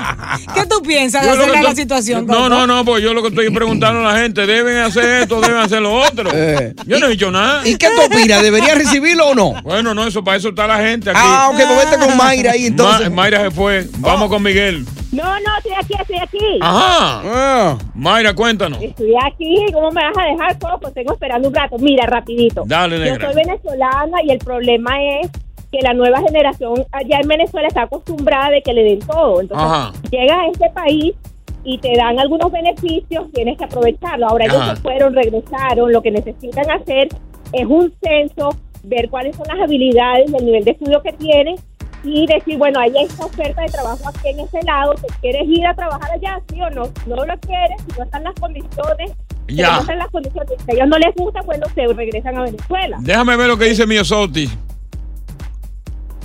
[laughs] ¿Qué tú piensas Yo lo acerca de la situación, No, Coco? no, no, pues yo lo que estoy preguntando a la gente, ¿deben hacer esto, deben hacer lo otro? Eh. Yo no he dicho nada. ¿Y qué tú opinas? ¿Debería recibirlo o no? Bueno, no, eso para eso está la gente aquí. Ah, ok, pues vete con Mayra ahí entonces. Ma- Mayra se fue. Vamos con Miguel. No, no, estoy aquí, estoy aquí. Ajá. Mayra, cuéntanos. Estoy aquí, ¿cómo me vas a dejar, Coco? Tengo esperando un rato. Mira, rapidito. Dale, Yo negra. soy venezolana y el problema es que la nueva generación allá en Venezuela está acostumbrada de que le den todo. Entonces, Ajá. llegas a este país y te dan algunos beneficios, tienes que aprovecharlo. Ahora ellos se fueron, regresaron, lo que necesitan hacer es un censo, ver cuáles son las habilidades, el nivel de estudio que tienen y decir, bueno, hay esta oferta de trabajo aquí en ese lado, ¿te quieres ir a trabajar allá, sí o no? No lo quieres, si no están las condiciones, si Ya. no están las condiciones, si a ellos no les gusta, bueno, se regresan a Venezuela. Déjame ver lo que dice Miosotti.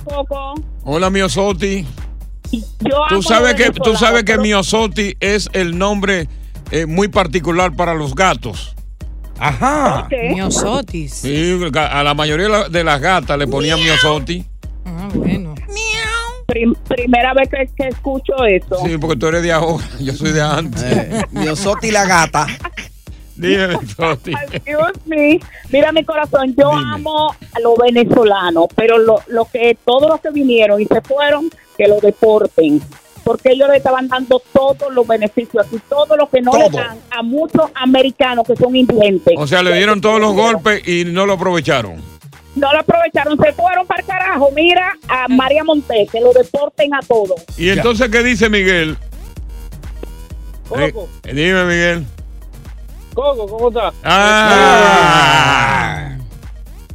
Coco, Hola, Miosotti. Tú sabes que, tú sabes que Miosotti es el nombre eh, muy particular para los gatos. Ajá. Miosotis. Sí, a la mayoría de las gatas le ponían Miosotti. Prim- primera vez que, que escucho eso. Sí, porque tú eres de ahora, [laughs] yo soy de antes. Eh, la gata. [laughs] Dime, mío. Mira mi corazón, yo amo a los venezolanos, pero lo, lo que todos los que vinieron y se fueron, que lo deporten. Porque ellos le estaban dando todos los beneficios y todo lo que no le dan a muchos americanos que son indigentes. O sea, le dieron todos los golpes y no lo aprovecharon. No lo aprovecharon, se fueron para el carajo. Mira a María Montes, que lo deporten a todos. ¿Y entonces qué dice Miguel? Eh, dime, Miguel. Coco, ¿cómo está? Ah.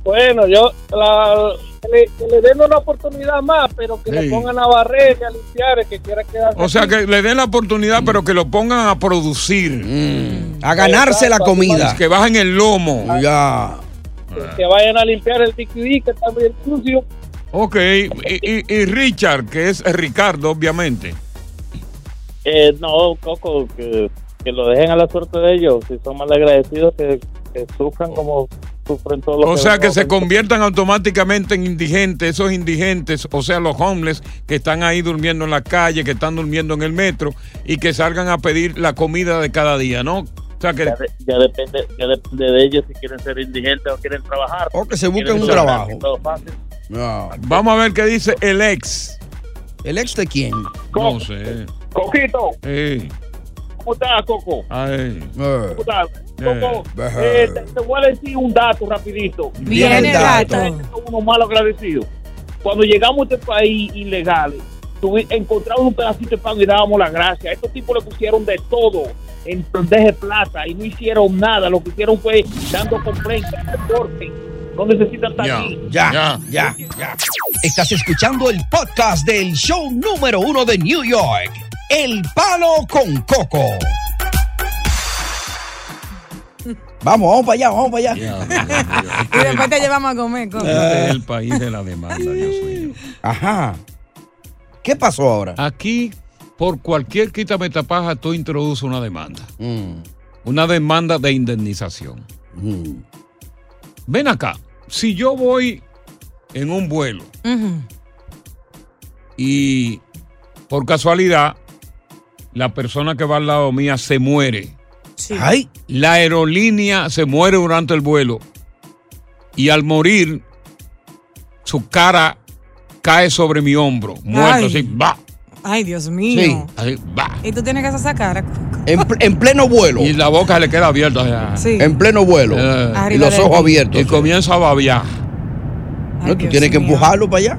Bueno, yo la, que, le, que le den una oportunidad más, pero que Sí. le pongan a barrer y a limpiar que quiera quedar. O sea, que le den la oportunidad, pero que lo pongan a producir. A ganarse la comida. Que bajen el lomo. Ya. Que vayan a limpiar el TQD que está bien sucio. Ok, y, y- y Richard, que es Ricardo, obviamente. Eh, no, Coco, que, que lo dejen a la suerte de ellos. Si son mal agradecidos, que, que sufran como sufren todos los O sea, que se conviertan automáticamente en indigentes, esos indigentes, o sea, los homeless que están ahí durmiendo en la calle, que están durmiendo en el metro y que salgan a pedir la comida de cada día, ¿no? O sea, que Ya, de- ya depende, ya depende de ellos si quieren ser indigentes o quieren trabajar. O que se busquen un trabajo. vamos a ver qué dice el ex. ¿El ex de quién? No sé. Coquito, ¿cómo estás, Coco? ay. ¿Cómo estás? Coco, Eh. eh, te, te voy a decir un dato rapidito. Viene el dato. Unos malos agradecidos. Cuando llegamos a este país ilegal, tuvi- encontramos un pedacito de pan y dábamos las gracias. Estos tipos le pusieron de todo en de plata y no hicieron nada. Lo que hicieron fue dando complaints, reporte. No necesitan estar aquí. Ya, ya, ya. Estás escuchando el podcast del show número uno de New York, El Palo con Coco. Vamos, vamos para allá, vamos para allá. [laughs] Y después te llevamos a comer. Coco. Este es el país de la demanda, Dios mío. Ajá. ¿Qué pasó ahora? Aquí, por cualquier quítame tapaja, tú introduces una demanda. Mm. Una demanda de indemnización. Ven acá, si yo voy en un vuelo y por casualidad la persona que va al lado mía se muere. Ay. La aerolínea se muere durante el vuelo y al morir su cara cae sobre mi hombro, muerto Ay. así, va, Ay, Dios mío. así, va. Y tú tienes que hacer esa cara. En, pl- en pleno vuelo. Y la boca le queda abierta. o sea. Sí. En pleno vuelo. Eh, y los ojos abiertos. y comienza a babear. No, tú Dios tienes que empujarlo para allá.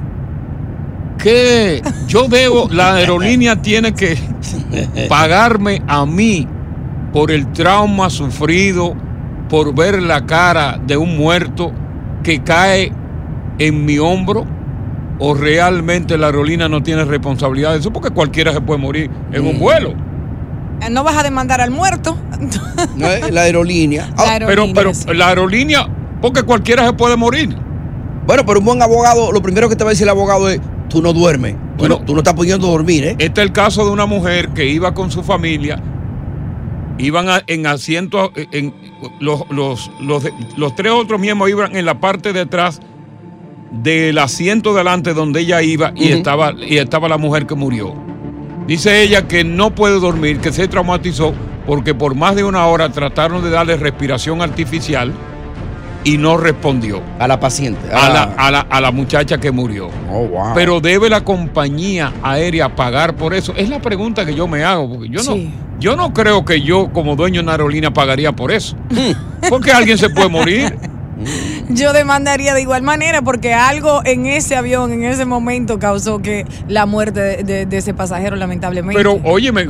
que yo debo, la [laughs] aerolínea tiene que pagarme a mí por el trauma sufrido, por ver la cara de un muerto que cae en mi hombro, o realmente la aerolínea no tiene responsabilidad de eso, porque cualquiera se puede morir en un vuelo. Eh, No vas a demandar al muerto. [laughs] No, es la aerolínea. La Ah, Pero, aerolínea, pero sí. la aerolínea, porque cualquiera se puede morir. Bueno, pero un buen abogado, lo primero que te va a decir el abogado es, tú no duermes. Tú, Bueno. no, tú no estás pudiendo dormir, ¿eh? Este es el caso de una mujer que iba con su familia, iban a- en asiento, en, los, los, los, los tres otros miembros iban en la parte de atrás del asiento delante donde ella iba y, estaba, y estaba la mujer que murió. Dice ella que no puede dormir, que se traumatizó porque por más de una hora trataron de darle respiración artificial y no respondió A la paciente. a la, Ah. a la, a la muchacha que murió. Oh, wow. Pero debe la compañía aérea pagar por eso. Es la pregunta que yo me hago, porque yo Sí. no, yo no creo que yo como dueño de una aerolínea pagaría por eso. Porque alguien se puede morir. [laughs] Yo demandaría de igual manera porque algo en ese avión, en ese momento, causó que la muerte de, de- de ese pasajero, lamentablemente. Pero óyeme,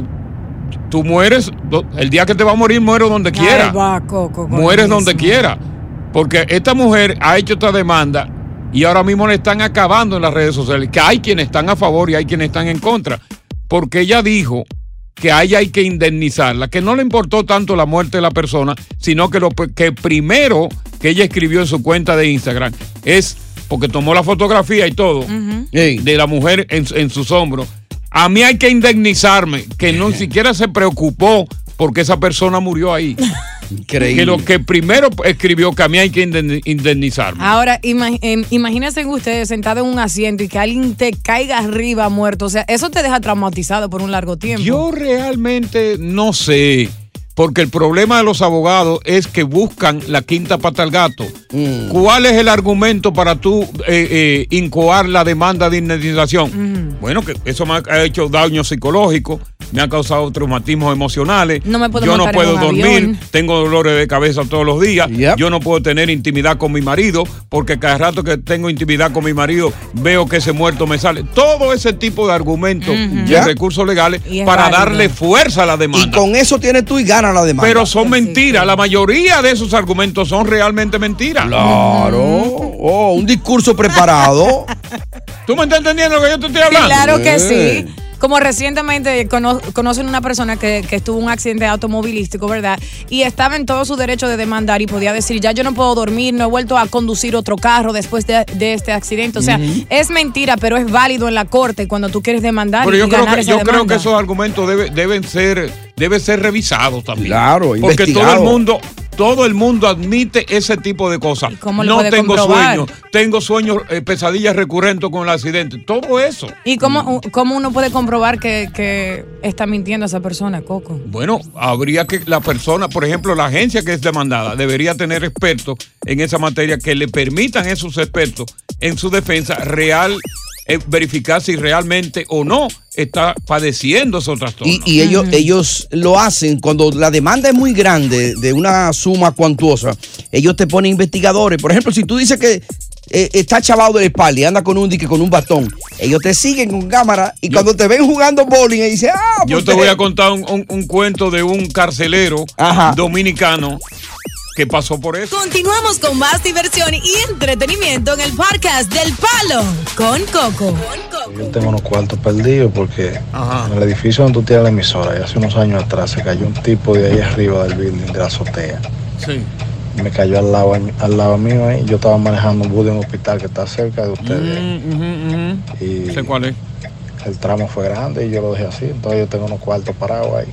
tú mueres, el día que te va a morir, muero donde Ay, quiera. va, Coco, Mueres donde quiera. Porque esta mujer ha hecho esta demanda y ahora mismo le están acabando en las redes sociales. Que hay quienes están a favor y hay quienes están en contra. Porque ella dijo que a ella hay que indemnizarla, que no le importó tanto la muerte de la persona, sino que lo que primero que ella escribió en su cuenta de Instagram es, porque tomó la fotografía y todo, de la mujer en, en sus hombros. A mí hay que indemnizarme, que no siquiera se preocupó porque esa persona murió ahí. Increíble. Que lo que primero escribió que a mí hay que indemni- indemnizarme. Ahora, em, imagínense ustedes sentados en un asiento y que alguien te caiga arriba muerto. O sea, eso te deja traumatizado por un largo tiempo. Yo realmente no sé, porque el problema de los abogados es que buscan la quinta pata al gato. Mm. ¿Cuál es el argumento para tú eh, eh, incoar la demanda de indemnización? Bueno, que eso me ha hecho daño psicológico, me ha causado traumatismos emocionales. No me puedo Yo no puedo dormir, avión. tengo dolores de cabeza todos los días. Yo no puedo tener intimidad con mi marido porque cada rato que tengo intimidad con mi marido veo que ese muerto me sale. Todo ese tipo de argumentos de Ya. recursos legales Y es para válido. darle fuerza a la demanda. Y con eso tienes tú y ganas la demanda. Pero son mentiras. La mayoría de esos argumentos son realmente mentiras. Claro. Oh, un discurso preparado. [laughs] ¿Tú me estás entendiendo lo que yo te estoy hablando? Claro que sí. Como recientemente cono- conocen una persona que, que estuvo en un accidente automovilístico, ¿verdad? Y estaba en todo su derecho de demandar y podía decir, ya yo no puedo dormir, no he vuelto a conducir otro carro después de, de este accidente. O sea, Ujú. es mentira, pero es válido en la corte cuando tú quieres demandar Pero y yo creo ganar que, esa yo creo demanda. que esos argumentos debe- deben ser deben ser revisados también. Claro, Porque todo el mundo todo el mundo admite ese tipo de cosas. no tengo sueños, tengo sueños, eh, pesadillas recurrentes con el accidente. Todo eso. ¿Y cómo, cómo uno puede comprobar que, que está mintiendo esa persona, Coco? Bueno, habría que la persona, por ejemplo, la agencia que es demandada, debería tener expertos en esa materia que le permitan a esos expertos en su defensa real verificar si realmente o no está padeciendo esos trastornos. Y, y ellos, ellos lo hacen cuando la demanda es muy grande, de una suma cuantuosa. Ellos te ponen investigadores. Por ejemplo, si tú dices que eh, está chavado de la espalda y anda con un dique con un bastón, ellos te siguen con cámara y cuando te ven jugando bowling, y dicen, ah, Yo pues te voy a contar un, un- un cuento de un carcelero dominicano que pasó por eso. Continuamos con más diversión y entretenimiento en el podcast del Palo con Coco. Yo tengo unos cuartos perdidos porque en el edificio donde tú tienes la emisora, y hace unos años atrás se cayó un tipo de ahí arriba del building, de la azotea. Sí. Me cayó al lado, al lado mío ahí. Yo estaba manejando un bus de un hospital que está cerca de ustedes. Mm, Y Sé cuál es. El tramo fue grande y yo lo dejé así. Entonces yo tengo unos cuartos parados ahí.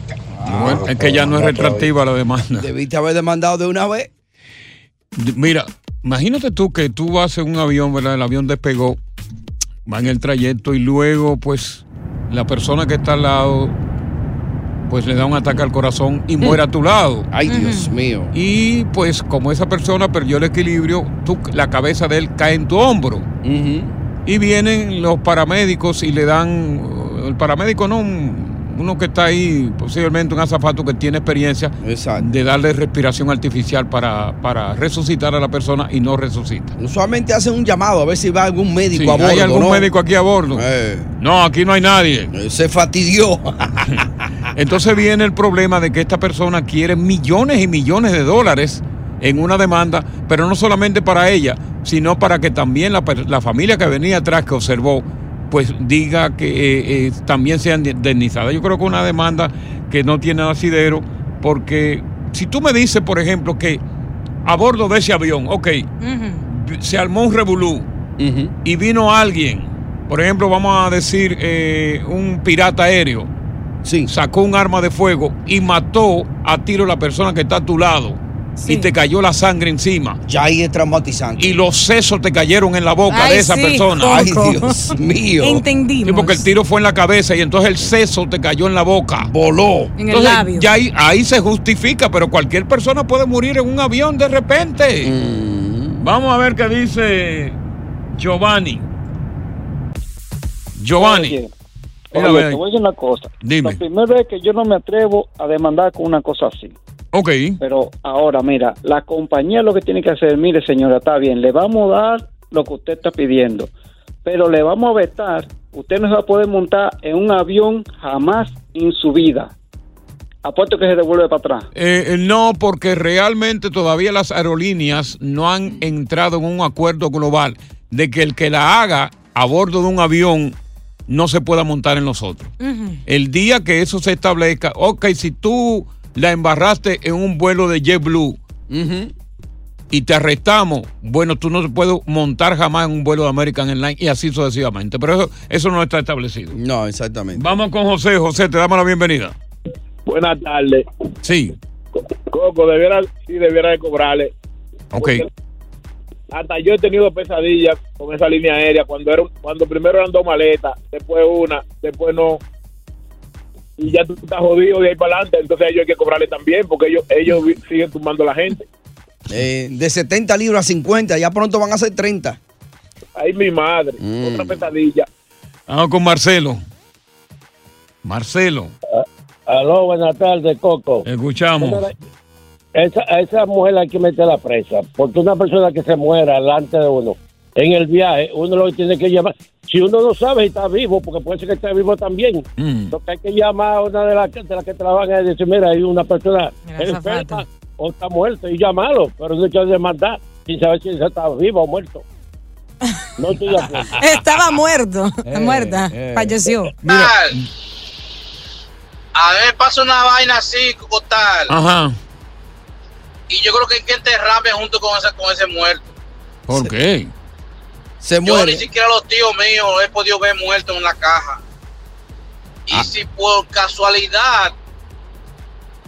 Bueno, es que ya no es retractiva la demanda. Debiste haber demandado de una vez. Mira, imagínate tú que tú vas en un avión, ¿verdad? El avión despegó, va en el trayecto y luego, pues, la persona que está al lado, pues le da un ataque al corazón y muere a tu lado. Ay, Dios mío. Y pues, como esa persona perdió el equilibrio, tú, la cabeza de él cae en tu hombro. Y vienen los paramédicos y le dan, el paramédico no, un- uno que está ahí, posiblemente un azafato que tiene experiencia de darle respiración artificial para, para resucitar a la persona y no resucita. Usualmente hacen un llamado a ver si va algún médico Sí, a bordo. ¿Hay algún ¿no? médico aquí a bordo? No, aquí no hay nadie. Se fatidió. [laughs] Entonces viene el problema de que esta persona quiere millones y millones de dólares en una demanda, pero no solamente para ella, sino para que también la, la familia que venía atrás, que observó, pues diga que eh, eh, también sea indemnizada. Yo creo que una demanda que no tiene asidero, porque si tú me dices, por ejemplo, que a bordo de ese avión, ok, se armó un revolú y vino alguien, por ejemplo, vamos a decir eh, un pirata aéreo, sacó un arma de fuego y mató a tiro a la persona que está a tu lado y te cayó la sangre encima. Ya ahí es traumatizante. Y los sesos te cayeron en la boca Ay, de esa sí, persona. Ay. Dios mío. Entendimos. Sí, porque el tiro fue en la cabeza y entonces el seso te cayó en la boca. Voló. En el labio. ya ahí, ahí se justifica, pero cualquier persona puede morir en un avión de repente. Mm. Vamos a ver qué dice Giovanni. Giovanni. Oye, te voy a decir una cosa. Dime. La primera vez que yo no me atrevo a demandar con una cosa así. Ok. Pero ahora, mira, la compañía lo que tiene que hacer, mire señora, está bien, le vamos a dar lo que usted está pidiendo, pero le vamos a vetar, usted no se va a poder montar en un avión jamás en su vida. Apuesto que se devuelve para atrás. Eh, eh, no, porque realmente todavía las aerolíneas no han entrado en un acuerdo global de que el que la haga a bordo de un avión no se pueda montar en los otros. El día que eso se establezca, ok, si tú la embarraste en un vuelo de JetBlue y te arrestamos, bueno, tú no te puedes montar jamás en un vuelo de American Airlines y así sucesivamente. Pero eso, eso no está establecido. No, exactamente. Vamos con José. José, te damos la bienvenida. Buenas tardes. Sí. Coco, debiera, sí, debiera de cobrarle. Ok. Hasta yo he tenido pesadillas con esa línea aérea cuando era, cuando primero eran dos maletas, después una, después no. Y ya tú estás jodido de ahí para adelante, entonces ellos hay que cobrarle también porque ellos, ellos siguen tumbando a la gente. Eh, de 70 libras a 50, ya pronto van a ser 30. Ay, mi madre, Mm. otra pesadilla. Vamos con Marcelo. Marcelo. Aló, buenas tardes, Coco. Escuchamos. Esa, a esa mujer hay que meterla presa, porque una persona que se muera delante de uno en el viaje, uno lo tiene que llamar. Si uno no sabe si está vivo, porque puede ser que esté vivo también, Mm. lo que hay que llamar a una de las que, de las que trabajan es decir, mira, hay una persona Mira, enferma o está muerta y llamarlo, pero no hay que demandar sin saber si está vivo o muerto. No estoy de acuerdo. [laughs] Estaba muerto. Eh, Muerta. eh. Falleció. A ver, pasa una vaina así, como tal. Ajá. Y yo creo que hay que enterrarme junto con, esa, con ese muerto. ¿Por qué? Se Yo muere. ni siquiera los tíos míos he podido ver muertos en la caja. Y Ah. si por casualidad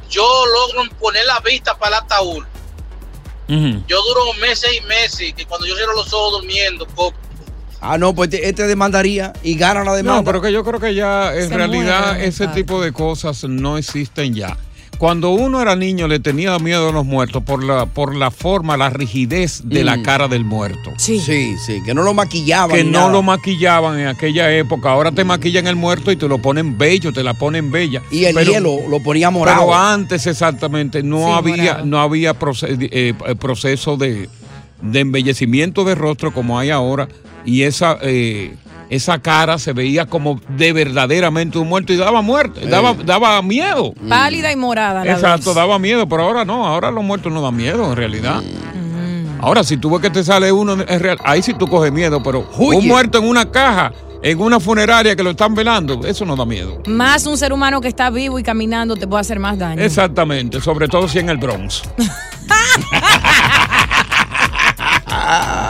yo logro poner la vista para el ataúd, yo duro meses y meses, que cuando yo cierro los ojos durmiendo, Coco, Ah, no, pues este, demandaría y gana la No, demanda. pero que yo creo que ya en Se realidad muere, ese tipo de cosas no existen ya. Cuando uno era niño le tenía miedo a los muertos por la, por la forma, la rigidez de la Mm. cara del muerto. Sí. sí, sí, que no lo maquillaban. Que no nada. lo maquillaban en aquella época. Ahora te maquillan el muerto y te lo ponen bello, te la ponen bella. Y el hielo lo ponía morado. Pero antes exactamente no Sí, había, morado. no había eh, eh, proceso de, de embellecimiento de rostro como hay ahora. Y esa, eh, esa cara se veía como de verdaderamente un muerto y daba muerte, daba, daba miedo. Pálida y morada. la Exacto, vez. daba miedo, pero ahora no, ahora los muertos no dan miedo en realidad. Ahora, si tú ves que te sale uno, en real- ahí sí tú coges miedo, pero un muerto en una caja, en una funeraria que lo están velando, eso no da miedo. Más un ser humano que está vivo y caminando te puede hacer más daño. Exactamente, sobre todo si en el Bronx. [laughs] [laughs]